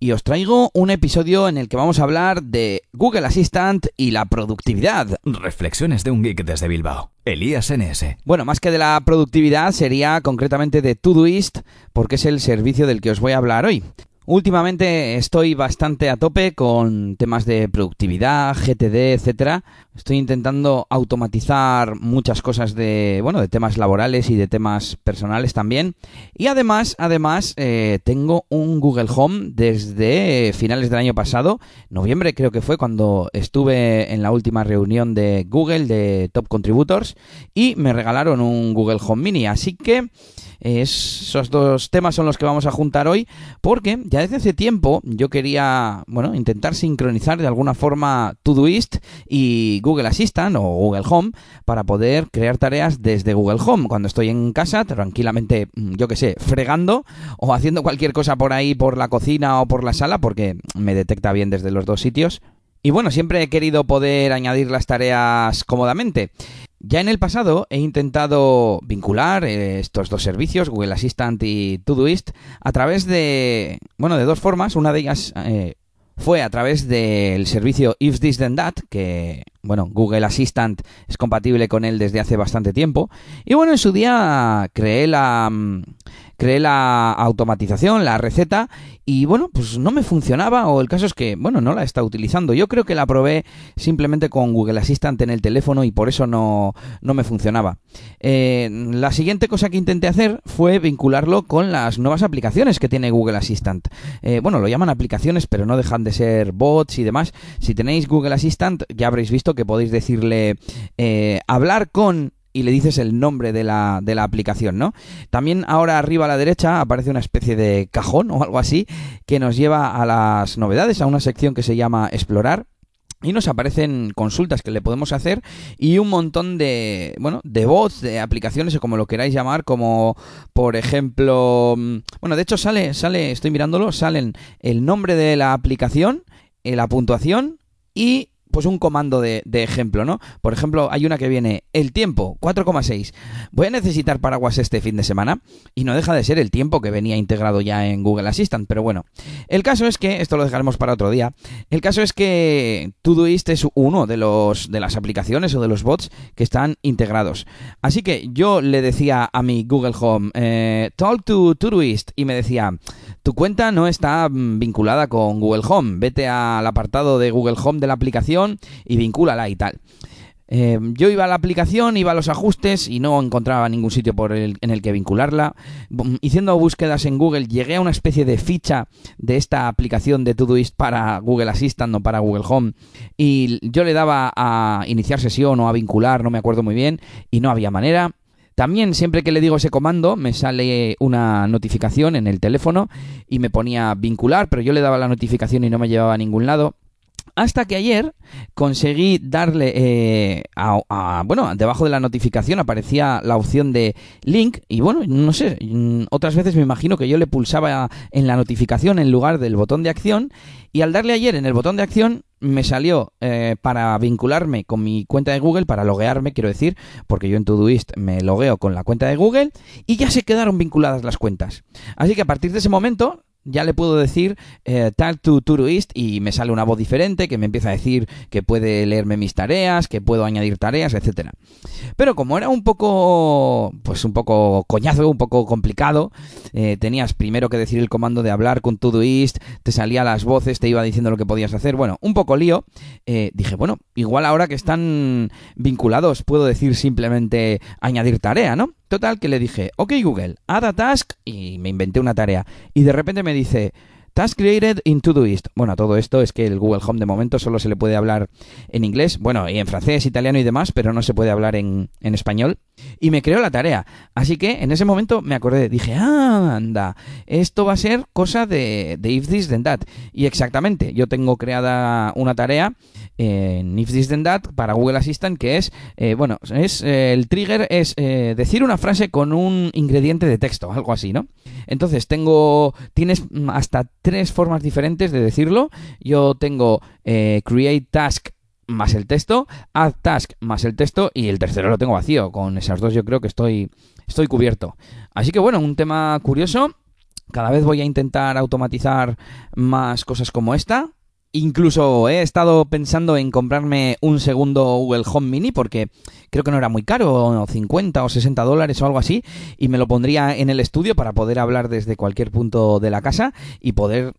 y os traigo un episodio en el que vamos a hablar de Google Assistant y la productividad. Reflexiones de un geek desde Bilbao. Elías NS. Bueno, más que de la productividad sería concretamente de Todoist porque es el servicio del que os voy a hablar hoy. Últimamente estoy bastante a tope con temas de productividad, GTD, etcétera. Estoy intentando automatizar muchas cosas de, bueno, de temas laborales y de temas personales también. Y además, además, eh, tengo un Google Home desde finales del año pasado, noviembre creo que fue cuando estuve en la última reunión de Google de Top Contributors y me regalaron un Google Home Mini. Así que esos dos temas son los que vamos a juntar hoy porque ya desde hace tiempo yo quería, bueno, intentar sincronizar de alguna forma Todoist y Google Assistant o Google Home para poder crear tareas desde Google Home cuando estoy en casa tranquilamente, yo que sé, fregando o haciendo cualquier cosa por ahí por la cocina o por la sala porque me detecta bien desde los dos sitios. Y bueno, siempre he querido poder añadir las tareas cómodamente. Ya en el pasado he intentado vincular eh, estos dos servicios, Google Assistant y Todoist, a través de, bueno, de dos formas. Una de ellas eh, fue a través del servicio If This Then That, que, bueno, Google Assistant es compatible con él desde hace bastante tiempo. Y bueno, en su día creé la, mm, creé la automatización, la receta, y bueno, pues no me funcionaba, o el caso es que, bueno, no la está utilizando. Yo creo que la probé simplemente con Google Assistant en el teléfono y por eso no, no me funcionaba. Eh, la siguiente cosa que intenté hacer fue vincularlo con las nuevas aplicaciones que tiene Google Assistant. Eh, bueno, lo llaman aplicaciones, pero no dejan de ser bots y demás. Si tenéis Google Assistant, ya habréis visto que podéis decirle eh, hablar con y le dices el nombre de la, de la aplicación, ¿no? También ahora arriba a la derecha aparece una especie de cajón o algo así que nos lleva a las novedades, a una sección que se llama Explorar. Y nos aparecen consultas que le podemos hacer y un montón de, bueno, de bots, de aplicaciones o como lo queráis llamar, como por ejemplo, bueno, de hecho sale, sale, estoy mirándolo, salen el nombre de la aplicación, eh, la puntuación y pues un comando de, ejemplo, ¿no? Por ejemplo, hay una que viene el tiempo, 4,6. Voy a necesitar paraguas este fin de semana y no deja de ser el tiempo que venía integrado ya en Google Assistant, pero bueno. El caso es que, esto lo dejaremos para otro día, el caso es que Todoist es uno de, los, de las aplicaciones o de los bots que están integrados. Así que yo le decía a mi Google Home, eh, talk to Todoist, y me decía, tu cuenta no está vinculada con Google Home, vete al apartado de Google Home de la aplicación y vincúlala y tal. Eh, yo iba a la aplicación, iba a los ajustes y no encontraba ningún sitio por el, en el que vincularla. Haciendo búsquedas en Google llegué a una especie de ficha de esta aplicación de Todoist para Google Assistant o para Google Home y yo le daba a iniciar sesión o a vincular, no me acuerdo muy bien, y no había manera. También siempre que le digo ese comando me sale una notificación en el teléfono y me ponía vincular, pero yo le daba la notificación y no me llevaba a ningún lado. Hasta que ayer conseguí darle eh, a, bueno, debajo de la notificación aparecía la opción de link y bueno, no sé, otras veces me imagino que yo le pulsaba en la notificación en lugar del botón de acción y al darle ayer en el botón de acción me salió eh, para vincularme con mi cuenta de Google, para loguearme, quiero decir, porque yo en Todoist me logueo con la cuenta de Google y ya se quedaron vinculadas las cuentas. Así que a partir de ese momento ya le puedo decir eh, Talk to Todoist y me sale una voz diferente que me empieza a decir que puede leerme mis tareas, que puedo añadir tareas, etcétera. Pero como era un poco, pues un poco coñazo, un poco complicado, eh, tenías primero que decir el comando de hablar con Todoist, te salía las voces, te iba diciendo lo que podías hacer, bueno, un poco lío. Eh, dije, bueno, igual ahora que están vinculados puedo decir simplemente añadir tarea, ¿no? Total que le dije, ok Google, add a task y me inventé una tarea. Y de repente me dice, Task Created in Todoist. Bueno, todo esto es que el Google Home de momento solo se le puede hablar en inglés, bueno, y en francés, italiano y demás, pero no se puede hablar en, en español. Y me creó la tarea. Así que en ese momento me acordé, dije, ah, anda, esto va a ser cosa de, de If This Then That. Y exactamente, yo tengo creada una tarea en If This Then That para Google Assistant que es, eh, bueno, es eh, el trigger es eh, decir una frase con un ingrediente de texto, algo así, ¿no? Entonces tengo, tienes hasta tres formas diferentes de decirlo. Yo tengo create task más el texto, add task más el texto y el tercero lo tengo vacío. Con esas dos yo creo que estoy, estoy cubierto. Así que bueno, un tema curioso. Cada vez voy a intentar automatizar más cosas como esta. Incluso he estado pensando en comprarme un segundo Google Home Mini porque creo que no era muy caro, 50 o 60 dólares o algo así, y me lo pondría en el estudio para poder hablar desde cualquier punto de la casa y poder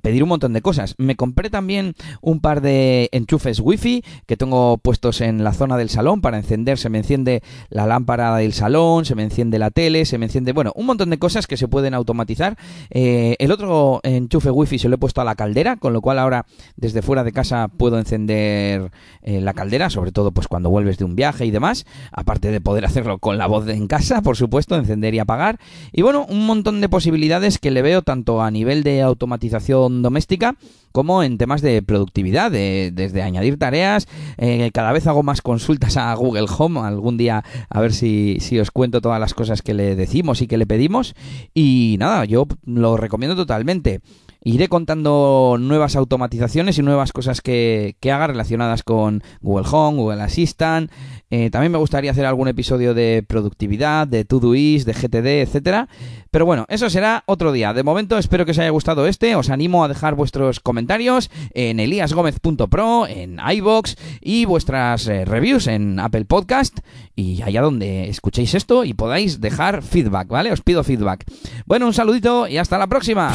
pedir un montón de cosas. Me compré también un par de enchufes wifi que tengo puestos en la zona del salón para encender. Se me enciende la lámpara del salón, se me enciende la tele, se me enciende, bueno, un montón de cosas que se pueden automatizar. Eh, el otro enchufe wifi se lo he puesto a la caldera, con lo cual ahora desde fuera de casa puedo encender eh, la caldera, sobre todo pues cuando vuelves de un viaje y demás. Aparte de poder hacerlo con la voz en casa, por supuesto, encender y apagar. Y bueno, un montón de posibilidades que le veo tanto a nivel de automatización doméstica como en temas de productividad, desde añadir tareas. Eh, cada vez hago más consultas a Google Home. Algún día a ver si, si os cuento todas las cosas que le decimos y que le pedimos. Y nada, yo lo recomiendo totalmente. Iré contando nuevas automatizaciones y nuevas cosas que, que haga relacionadas con Google Home, Google Assistant. Eh, también me gustaría hacer algún episodio de productividad, de Todoist, de GTD, etcétera. Pero bueno, eso será otro día. De momento espero que os haya gustado este. Os animo a dejar vuestros comentarios en eliasgomez.pro, en iBox y vuestras eh, reviews en Apple Podcast y allá donde escuchéis esto y podáis dejar feedback, ¿vale? Os pido feedback. Bueno, un saludito y hasta la próxima.